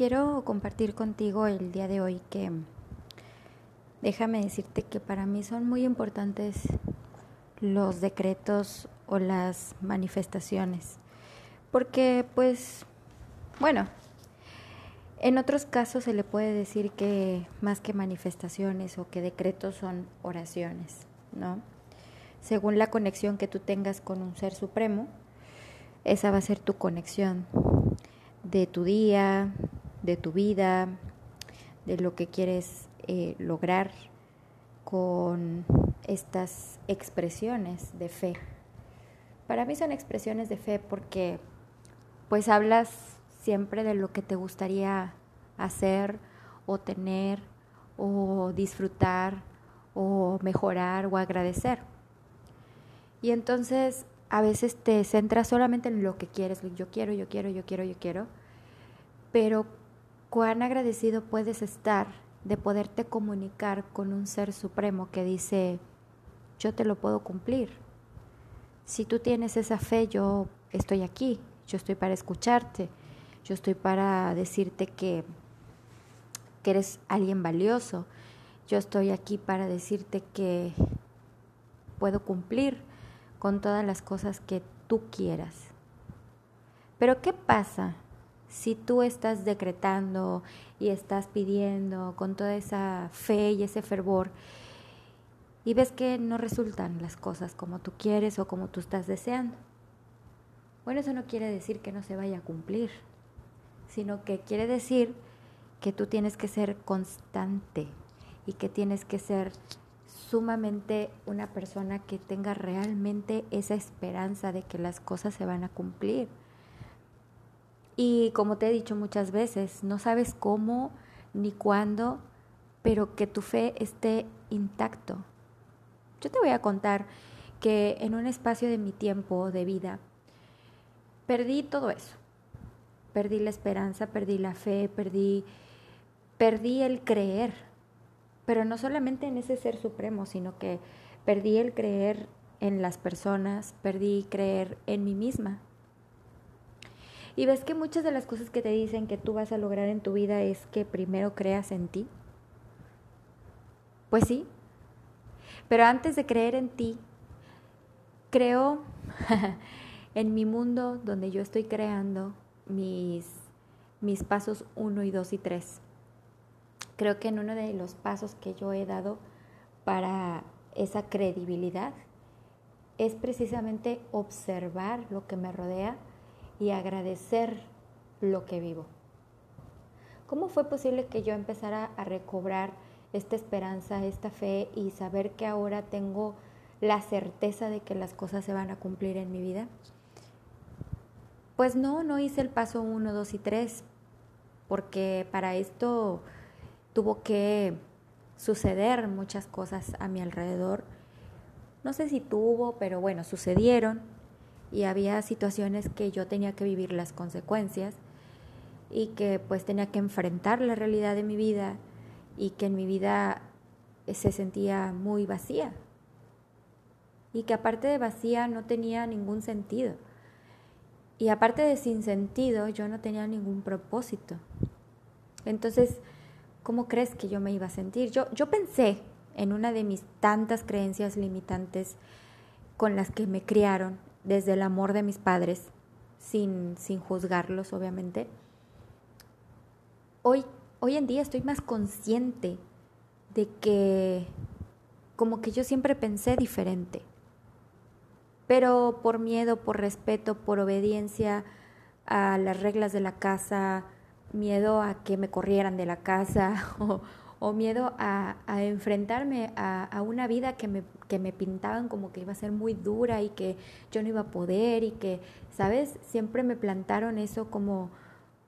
quiero compartir contigo el día de hoy que déjame decirte que para mí son muy importantes los decretos o las manifestaciones. Porque pues, bueno, en otros casos se le puede decir que más que manifestaciones o que decretos son oraciones, ¿no? Según la conexión que tú tengas con un ser supremo, esa va a ser tu conexión de tu día, de tu vida, de lo que quieres eh, lograr con estas expresiones de fe. Para mí son expresiones de fe porque pues hablas siempre de lo que te gustaría hacer o tener o disfrutar o mejorar o agradecer. Y entonces a veces te centras solamente en lo que quieres, yo quiero, yo quiero, yo quiero, yo quiero, pero cuán agradecido puedes estar de poderte comunicar con un ser supremo que dice, yo te lo puedo cumplir. Si tú tienes esa fe, yo estoy aquí, yo estoy para escucharte, yo estoy para decirte que, que eres alguien valioso, yo estoy aquí para decirte que puedo cumplir con todas las cosas que tú quieras. Pero ¿qué pasa si tú estás decretando y estás pidiendo con toda esa fe y ese fervor y ves que no resultan las cosas como tú quieres o como tú estás deseando? Bueno, eso no quiere decir que no se vaya a cumplir, sino que quiere decir que tú tienes que ser constante y que tienes que ser sumamente una persona que tenga realmente esa esperanza de que las cosas se van a cumplir. Y como te he dicho muchas veces, no sabes cómo ni cuándo, pero que tu fe esté intacto. Yo te voy a contar que en un espacio de mi tiempo de vida perdí todo eso. Perdí la esperanza, perdí la fe, perdí perdí el creer pero no solamente en ese ser supremo, sino que perdí el creer en las personas, perdí creer en mí misma. Y ves que muchas de las cosas que te dicen que tú vas a lograr en tu vida es que primero creas en ti. Pues sí, pero antes de creer en ti, creo en mi mundo donde yo estoy creando mis, mis pasos 1 y 2 y 3 creo que en uno de los pasos que yo he dado para esa credibilidad es precisamente observar lo que me rodea y agradecer lo que vivo. ¿Cómo fue posible que yo empezara a recobrar esta esperanza, esta fe y saber que ahora tengo la certeza de que las cosas se van a cumplir en mi vida? Pues no, no hice el paso 1, 2 y 3, porque para esto tuvo que suceder muchas cosas a mi alrededor. No sé si tuvo, pero bueno, sucedieron y había situaciones que yo tenía que vivir las consecuencias y que pues tenía que enfrentar la realidad de mi vida y que en mi vida se sentía muy vacía y que aparte de vacía no tenía ningún sentido y aparte de sin sentido yo no tenía ningún propósito. Entonces, ¿cómo crees que yo me iba a sentir? Yo, yo pensé en una de mis tantas creencias limitantes con las que me criaron desde el amor de mis padres, sin, sin juzgarlos, obviamente. Hoy, hoy en día estoy más consciente de que como que yo siempre pensé diferente, pero por miedo, por respeto, por obediencia a las reglas de la casa, miedo a que me corrieran de la casa o, miedo a, enfrentarme a, una vida que me, que me pintaban como que iba a ser muy dura y que yo no iba a poder y que, ¿sabes? Siempre me plantaron eso como,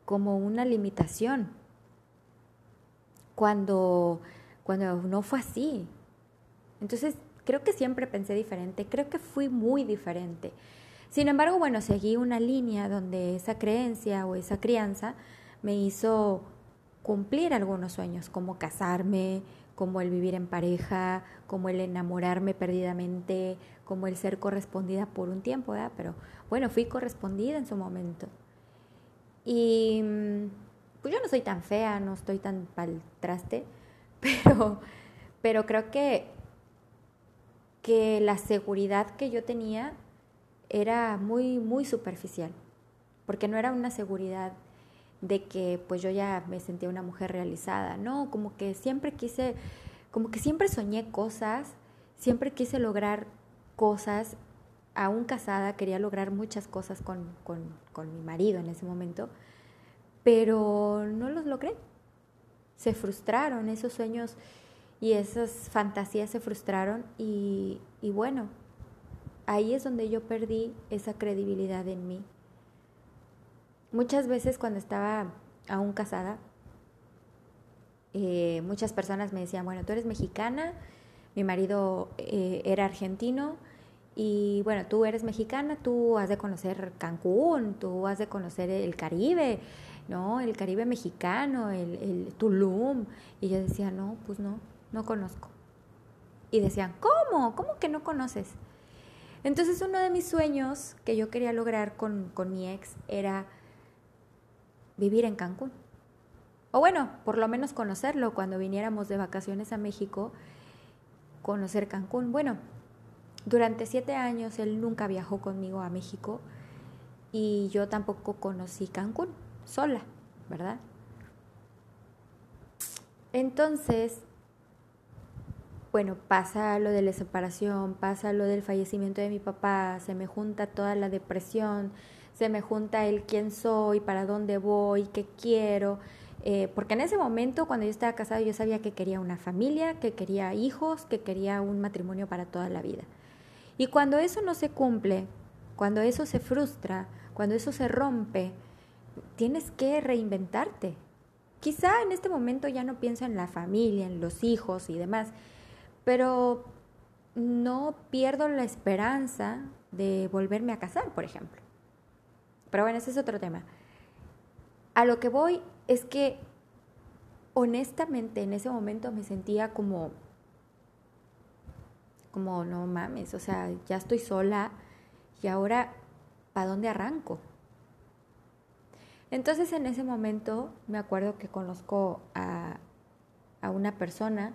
como una limitación. Cuando, cuando no fue así. Entonces, creo que siempre pensé diferente, creo que fui muy diferente. Sin embargo, bueno, seguí una línea donde esa creencia o esa crianza me hizo cumplir algunos sueños, como casarme, como el vivir en pareja, como el enamorarme perdidamente, como el ser correspondida por un tiempo, ¿verdad? Pero bueno, fui correspondida en su momento. Y pues yo no soy tan fea, no estoy tan pal traste, pero, pero creo que, que la seguridad que yo tenía era muy, muy superficial, porque no era una seguridad de que pues yo ya me sentía una mujer realizada, no, como que siempre quise, como que siempre soñé cosas, siempre quise lograr cosas, aún casada quería lograr muchas cosas con, con mi marido en ese momento, pero no los logré, se frustraron esos sueños y esas fantasías se frustraron y, y bueno, ahí es donde yo perdí esa credibilidad en mí. Muchas veces cuando estaba aún casada, eh, muchas personas me decían, bueno, tú eres mexicana, mi marido eh, era argentino y bueno, tú eres mexicana, tú has de conocer Cancún, tú has de conocer el Caribe, ¿no? El Caribe mexicano, el, el Tulum. Y yo decía, no, pues no, no conozco. Y decían, ¿cómo? ¿Cómo que no conoces? Entonces uno de mis sueños que yo quería lograr con, mi ex era vivir en Cancún. O bueno, por lo menos conocerlo cuando viniéramos de vacaciones a México, conocer Cancún. Bueno, durante siete años él nunca viajó conmigo a México y yo tampoco conocí Cancún sola, ¿verdad? Entonces, bueno, pasa lo de la separación, pasa lo del fallecimiento de mi papá, se me junta toda la depresión, se me junta el quién soy, para dónde voy, qué quiero. Eh, porque en ese momento, cuando yo estaba casada, yo sabía que quería una familia, que quería hijos, que quería un matrimonio para toda la vida. Y cuando eso no se cumple, cuando eso se frustra, cuando eso se rompe, tienes que reinventarte. Quizá en este momento ya no pienso en la familia, en los hijos y demás, pero no pierdo la esperanza de volverme a casar, por ejemplo. Pero bueno, ese es otro tema. A lo que voy es que honestamente en ese momento me sentía como, como no mames, o sea, ya estoy sola y ahora, ¿para dónde arranco? Entonces en ese momento me acuerdo que conozco a, a una persona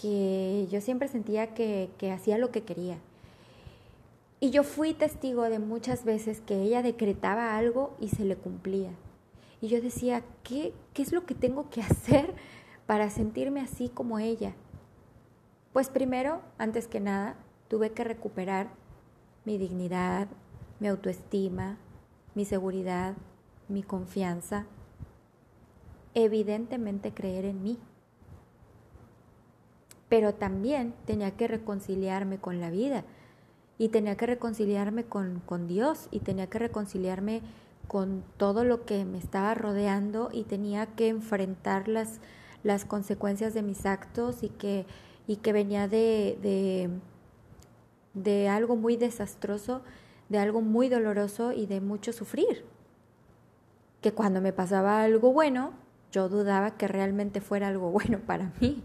que yo siempre sentía que, hacía lo que quería. Y yo fui testigo de muchas veces que ella decretaba algo y se le cumplía. Y yo decía, ¿qué, ¿qué es lo que tengo que hacer para sentirme así como ella? Pues primero, antes que nada, tuve que recuperar mi dignidad, mi autoestima, mi seguridad, mi confianza, evidentemente creer en mí pero también tenía que reconciliarme con la vida y tenía que reconciliarme con, Dios y tenía que reconciliarme con todo lo que me estaba rodeando y tenía que enfrentar las, las consecuencias de mis actos y que, y que venía de, de, de algo muy desastroso, de algo muy doloroso y de mucho sufrir. Que cuando me pasaba algo bueno, yo dudaba que realmente fuera algo bueno para mí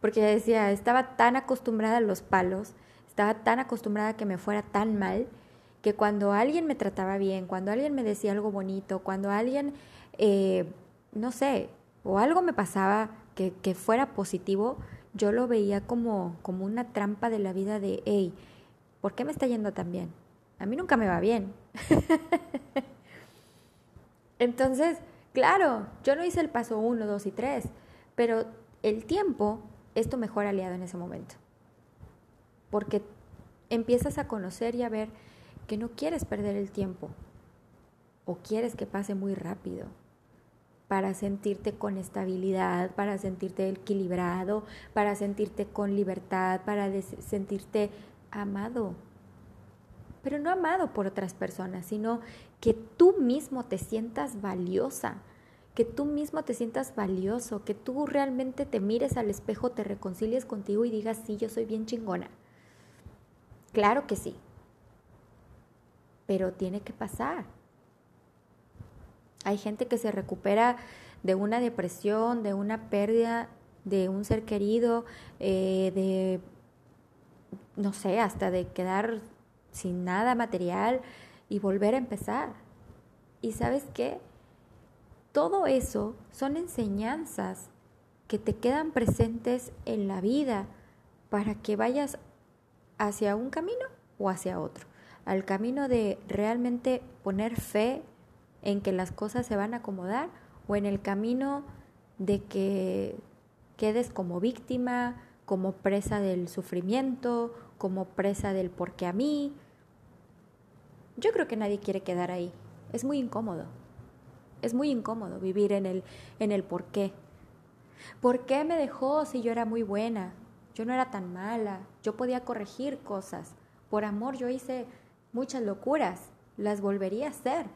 porque decía, estaba tan acostumbrada a los palos, estaba tan acostumbrada a que me fuera tan mal, que cuando alguien me trataba bien, cuando alguien me decía algo bonito, cuando alguien, eh, no sé, o algo me pasaba que, fuera positivo, yo lo veía como, como una trampa de la vida de, hey, ¿por qué me está yendo tan bien? A mí nunca me va bien. Entonces, claro, yo no hice el paso uno, dos y tres, pero el tiempo es tu mejor aliado en ese momento. Porque empiezas a conocer y a ver que no quieres perder el tiempo o quieres que pase muy rápido para sentirte con estabilidad, para sentirte equilibrado, para sentirte con libertad, para sentirte amado. Pero no amado por otras personas, sino que tú mismo te sientas valiosa, que tú mismo te sientas valioso, que tú realmente te mires al espejo, te reconcilies contigo y digas, sí, yo soy bien chingona. Claro que sí, pero tiene que pasar. Hay gente que se recupera de una depresión, de una pérdida de un ser querido, eh, de, no sé, hasta de quedar sin nada material y volver a empezar. ¿Y sabes qué? todo eso son enseñanzas que te quedan presentes en la vida para que vayas hacia un camino o hacia otro. Al camino de realmente poner fe en que las cosas se van a acomodar o en el camino de que quedes como víctima, como presa del sufrimiento, como presa del porque a mí. Yo creo que nadie quiere quedar ahí. Es muy incómodo. Es muy incómodo vivir en el, en el por qué. ¿Por qué me dejó si yo era muy buena? Yo no era tan mala. Yo podía corregir cosas. Por amor yo hice muchas locuras. Las volvería a hacer.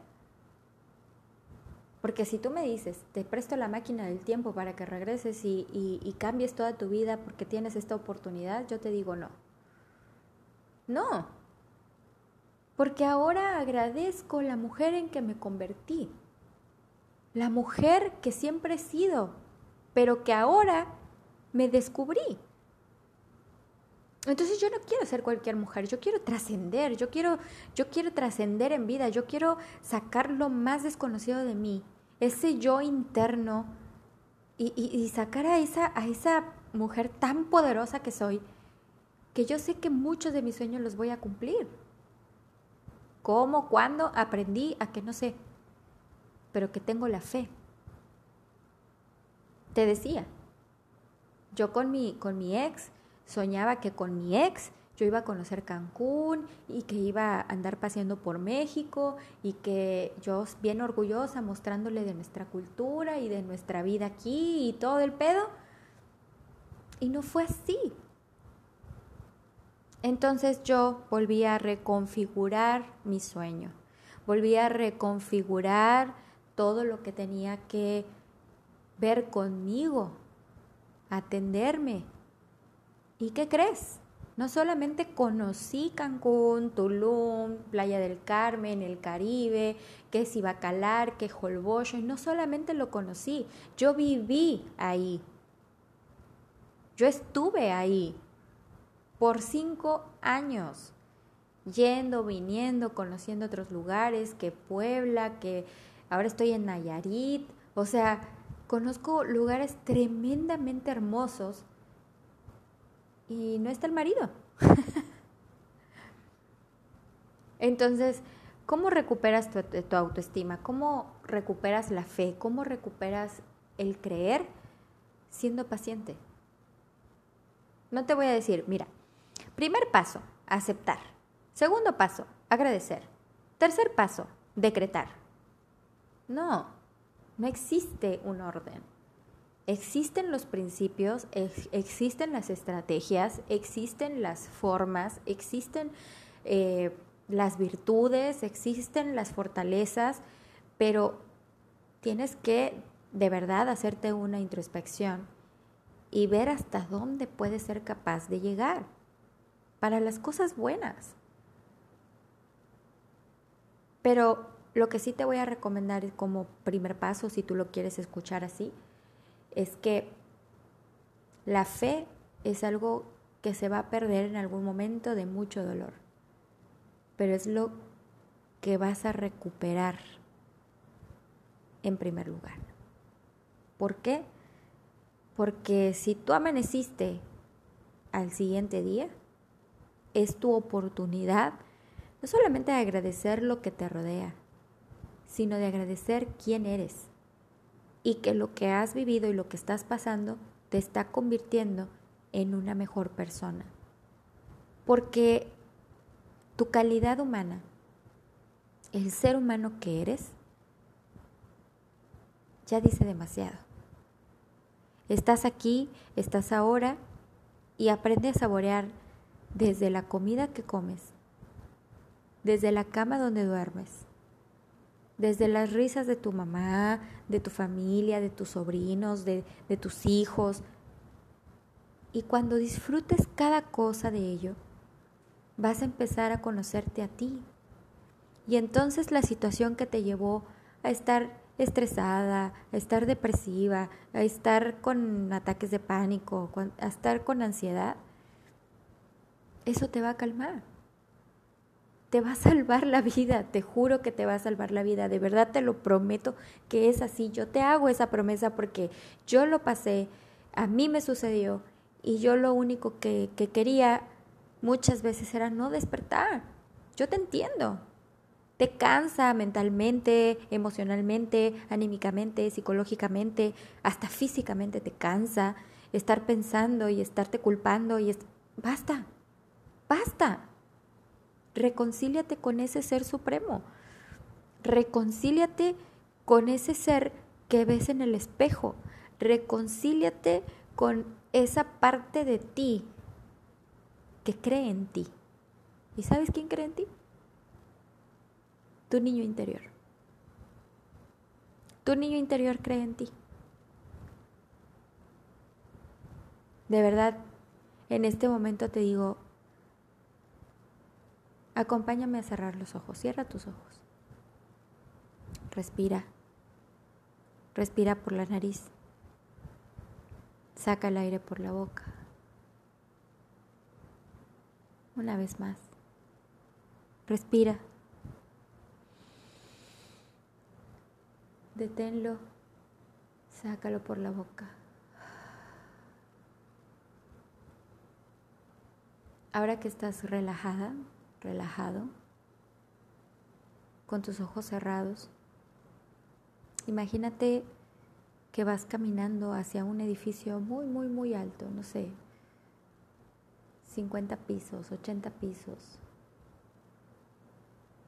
Porque si tú me dices, te presto la máquina del tiempo para que regreses y, cambies toda tu vida porque tienes esta oportunidad, yo te digo no. No. Porque ahora agradezco la mujer en que me convertí. La mujer que siempre he sido, pero que ahora me descubrí. Entonces yo no quiero ser cualquier mujer, yo quiero trascender, yo quiero, yo quiero trascender en vida, yo quiero sacar lo más desconocido de mí, ese yo interno y, y, sacar a esa, a esa mujer tan poderosa que soy, que yo sé que muchos de mis sueños los voy a cumplir. ¿Cómo? ¿Cuándo? Aprendí a que no sé, pero que tengo la fe. Te decía, yo con mi, con mi ex soñaba que con mi ex yo iba a conocer Cancún y que iba a andar paseando por México y que yo bien orgullosa mostrándole de nuestra cultura y de nuestra vida aquí y todo el pedo. Y no fue así. Entonces yo volví a reconfigurar mi sueño, volví a reconfigurar todo lo que tenía que ver conmigo, atenderme. ¿Y qué crees? No solamente conocí Cancún, Tulum, Playa del Carmen, el Caribe, que es Ibacalar, que Holbox, no solamente lo conocí, yo viví ahí. Yo estuve ahí por cinco años, yendo, viniendo, conociendo otros lugares, que Puebla, que ahora estoy en Nayarit, o sea, conozco lugares tremendamente hermosos y no está el marido. Entonces, ¿cómo recuperas tu, autoestima? ¿Cómo recuperas la fe? ¿Cómo recuperas el creer siendo paciente? No te voy a decir, mira, primer paso, aceptar. Segundo paso, agradecer. Tercer paso, decretar. No, no existe un orden existen los principios, existen las estrategias, existen las formas, existen eh, las virtudes, existen las fortalezas, pero tienes que de verdad hacerte una introspección y ver hasta dónde puedes ser capaz de llegar para las cosas buenas. Pero lo que sí te voy a recomendar como primer paso, si tú lo quieres escuchar así, es que la fe es algo que se va a perder en algún momento de mucho dolor, pero es lo que vas a recuperar en primer lugar. ¿Por qué? Porque si tú amaneciste al siguiente día, es tu oportunidad no solamente de agradecer lo que te rodea, sino de agradecer quién eres y que lo que has vivido y lo que estás pasando te está convirtiendo en una mejor persona. Porque tu calidad humana, el ser humano que eres, ya dice demasiado. Estás aquí, estás ahora y aprende a saborear desde la comida que comes, desde la cama donde duermes, desde las risas de tu mamá, de tu familia, de tus sobrinos, de, de tus hijos. Y cuando disfrutes cada cosa de ello, vas a empezar a conocerte a ti. Y entonces la situación que te llevó a estar estresada, a estar depresiva, a estar con ataques de pánico, a estar con ansiedad, eso te va a calmar. Te va a salvar la vida, te juro que te va a salvar la vida, de verdad te lo prometo que es así, yo te hago esa promesa porque yo lo pasé, a mí me sucedió y yo lo único que, que quería muchas veces era no despertar, yo te entiendo, te cansa mentalmente, emocionalmente, anímicamente, psicológicamente, hasta físicamente te cansa estar pensando y estarte culpando y es... basta, basta reconcíliate con ese ser supremo. Reconcíliate con ese ser que ves en el espejo. Reconcíliate con esa parte de ti que cree en ti. ¿Y sabes quién cree en ti? Tu niño interior. Tu niño interior cree en ti. De verdad, en este momento te digo, Acompáñame a cerrar los ojos. Cierra tus ojos. Respira. Respira por la nariz. Saca el aire por la boca. Una vez más. Respira. Deténlo. Sácalo por la boca. Ahora que estás relajada, relajado, con tus ojos cerrados. Imagínate que vas caminando hacia un edificio muy, muy, muy alto, no sé, 50 pisos, 80 pisos.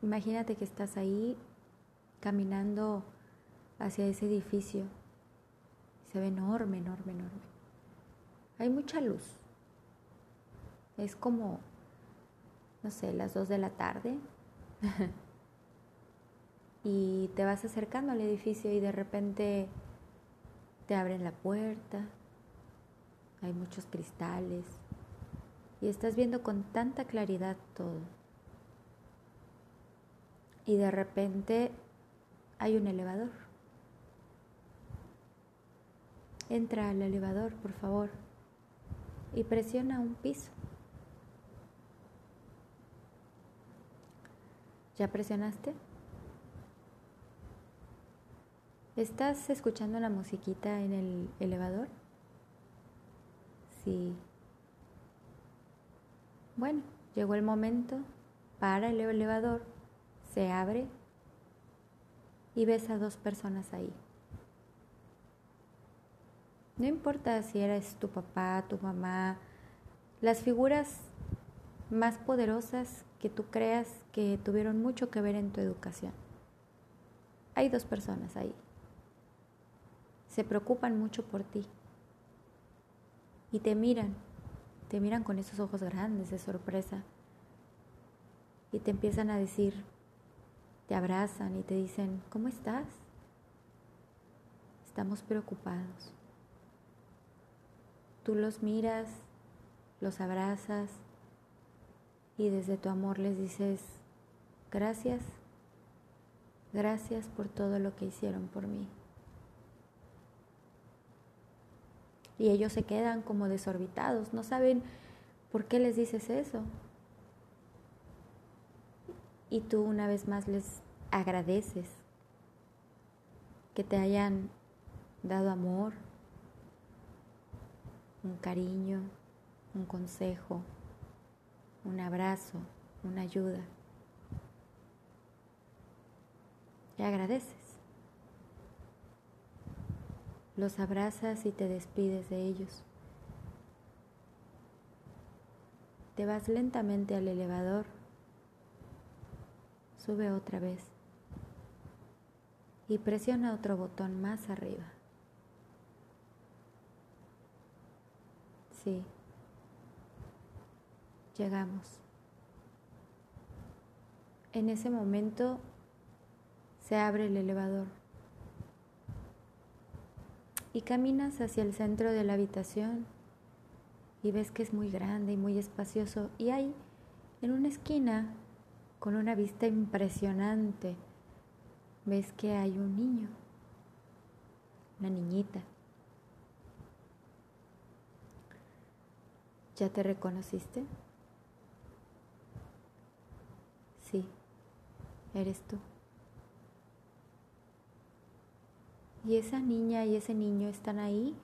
Imagínate que estás ahí caminando hacia ese edificio. Se ve enorme, enorme, enorme. Hay mucha luz. Es como no sé, las 2 de la tarde. y te vas acercando al edificio y de repente te abren la puerta, hay muchos cristales y estás viendo con tanta claridad todo. Y de repente hay un elevador. Entra al elevador, por favor, y presiona un piso. ¿Ya presionaste? ¿Estás escuchando la musiquita en el elevador? Sí. Bueno, llegó el momento, para el elevador, se abre y ves a dos personas ahí. No importa si eres tu papá, tu mamá, las figuras más poderosas que tú creas que tuvieron mucho que ver en tu educación. Hay dos personas ahí. Se preocupan mucho por ti. Y te miran, te miran con esos ojos grandes de sorpresa. Y te empiezan a decir, te abrazan y te dicen, ¿cómo estás? Estamos preocupados. Tú los miras, los abrazas y desde tu amor les dices, gracias, gracias por todo lo que hicieron por mí. Y ellos se quedan como desorbitados, no saben por qué les dices eso. Y tú una vez más les agradeces que te hayan dado amor, un cariño, un consejo, un abrazo, una ayuda. Y agradeces. Los abrazas y te despides de ellos. Te vas lentamente al elevador. Sube otra vez. Y presiona otro botón más arriba. Sí llegamos. En ese momento se abre el elevador y caminas hacia el centro de la habitación y ves que es muy grande y muy espacioso y hay en una esquina con una vista impresionante ves que hay un niño, una niñita. ¿Ya te reconociste? Eres tú. Y esa niña y ese niño están ahí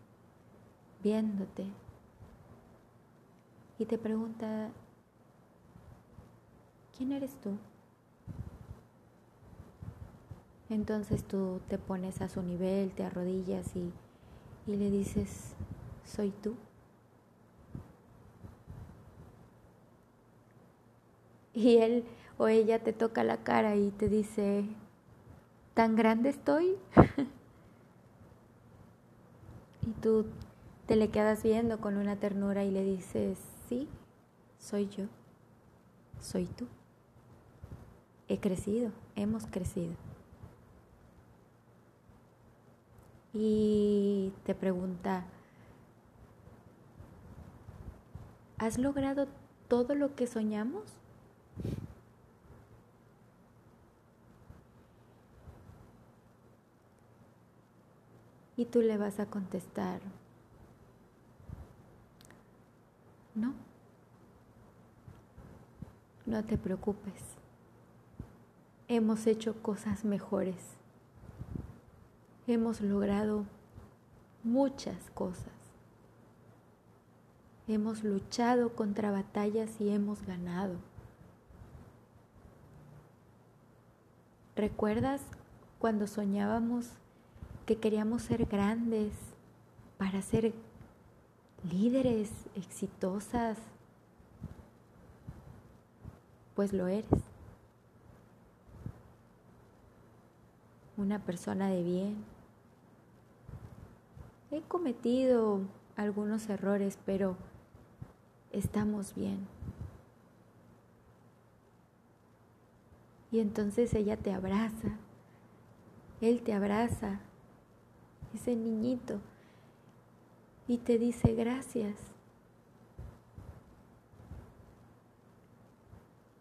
viéndote. Y te pregunta, ¿quién eres tú? Entonces tú te pones a su nivel, te arrodillas y, y le dices, soy tú. Y él o ella te toca la cara y te dice, ¿tan grande estoy? y tú te le quedas viendo con una ternura y le dices, sí, soy yo, soy tú. He crecido, hemos crecido. Y te pregunta, ¿has logrado todo lo que soñamos? Y tú le vas a contestar, no, no te preocupes, hemos hecho cosas mejores, hemos logrado muchas cosas, hemos luchado contra batallas y hemos ganado. ¿Recuerdas cuando soñábamos que queríamos ser grandes para ser líderes exitosas, pues lo eres. Una persona de bien. He cometido algunos errores, pero estamos bien. Y entonces ella te abraza, él te abraza ese niñito, y te dice gracias.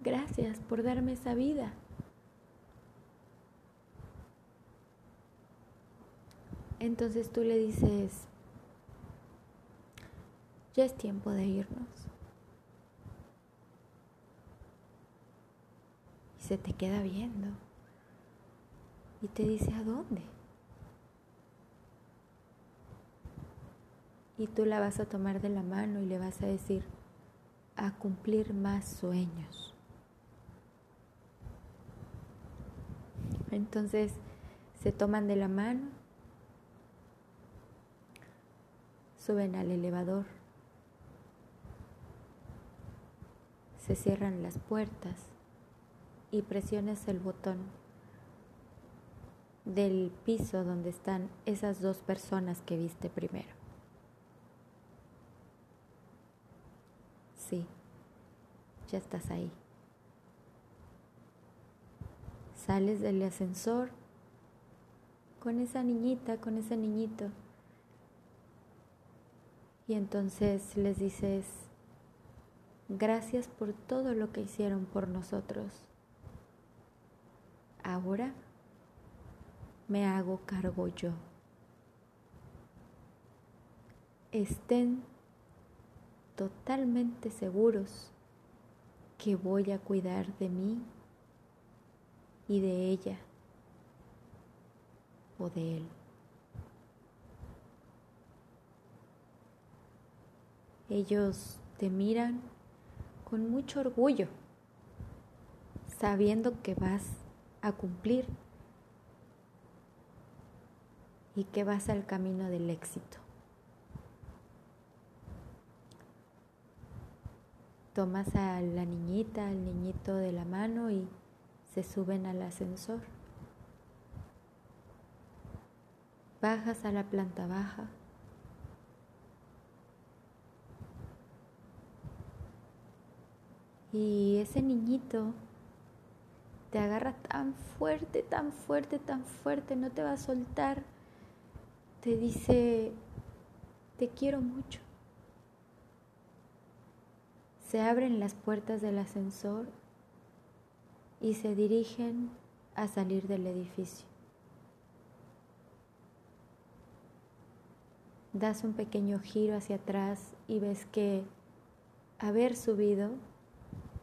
Gracias por darme esa vida. Entonces tú le dices, ya es tiempo de irnos. Y se te queda viendo. Y te dice, ¿a dónde? Y tú la vas a tomar de la mano y le vas a decir, a cumplir más sueños. Entonces se toman de la mano, suben al elevador, se cierran las puertas y presiones el botón del piso donde están esas dos personas que viste primero. Sí, ya estás ahí. Sales del ascensor con esa niñita, con ese niñito. Y entonces les dices, gracias por todo lo que hicieron por nosotros. Ahora me hago cargo yo. Estén totalmente seguros que voy a cuidar de mí y de ella o de él. Ellos te miran con mucho orgullo, sabiendo que vas a cumplir y que vas al camino del éxito. Tomas a la niñita, al niñito de la mano y se suben al ascensor. Bajas a la planta baja. Y ese niñito te agarra tan fuerte, tan fuerte, tan fuerte, no te va a soltar. Te dice, te quiero mucho. Se abren las puertas del ascensor y se dirigen a salir del edificio. Das un pequeño giro hacia atrás y ves que haber subido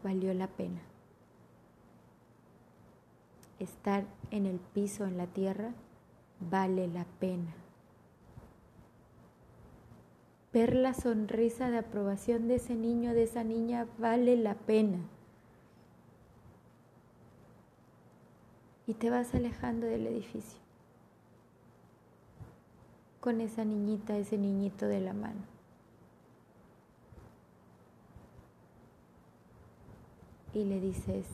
valió la pena. estar en el piso, en la tierra, vale la pena. Ver la sonrisa de aprobación de ese niño, de esa niña, vale la pena. Y te vas alejando del edificio con esa niñita, ese niñito de la mano. Y le dices,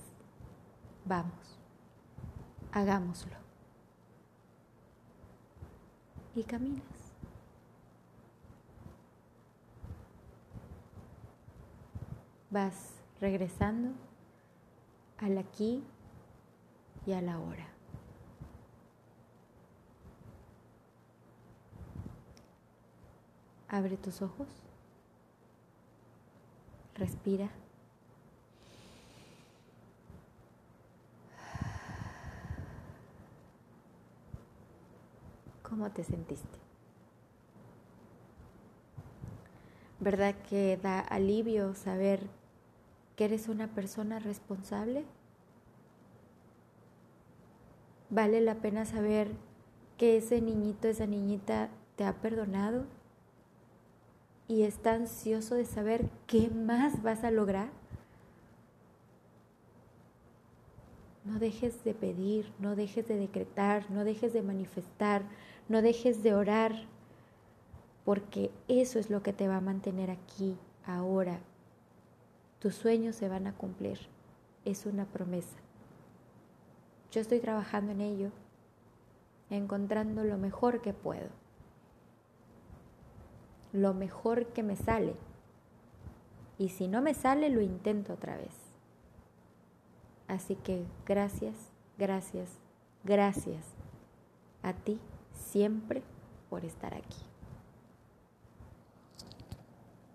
vamos, hagámoslo. Y caminas. Vas regresando al aquí y a la hora. Abre tus ojos. Respira. ¿Cómo te sentiste? ¿Verdad que da alivio saber que eres una persona responsable? ¿Vale la pena saber que ese niñito, esa niñita te ha perdonado? y está ansioso de saber qué más vas a lograr, no dejes de pedir, no dejes de decretar, no dejes de manifestar, no dejes de orar, porque eso es lo que te va a mantener aquí, ahora. Tus sueños se van a cumplir, es una promesa. Yo estoy trabajando en ello, encontrando lo mejor que puedo lo mejor que me sale. Y si no me sale, lo intento otra vez. Así que gracias, gracias, gracias a ti siempre por estar aquí.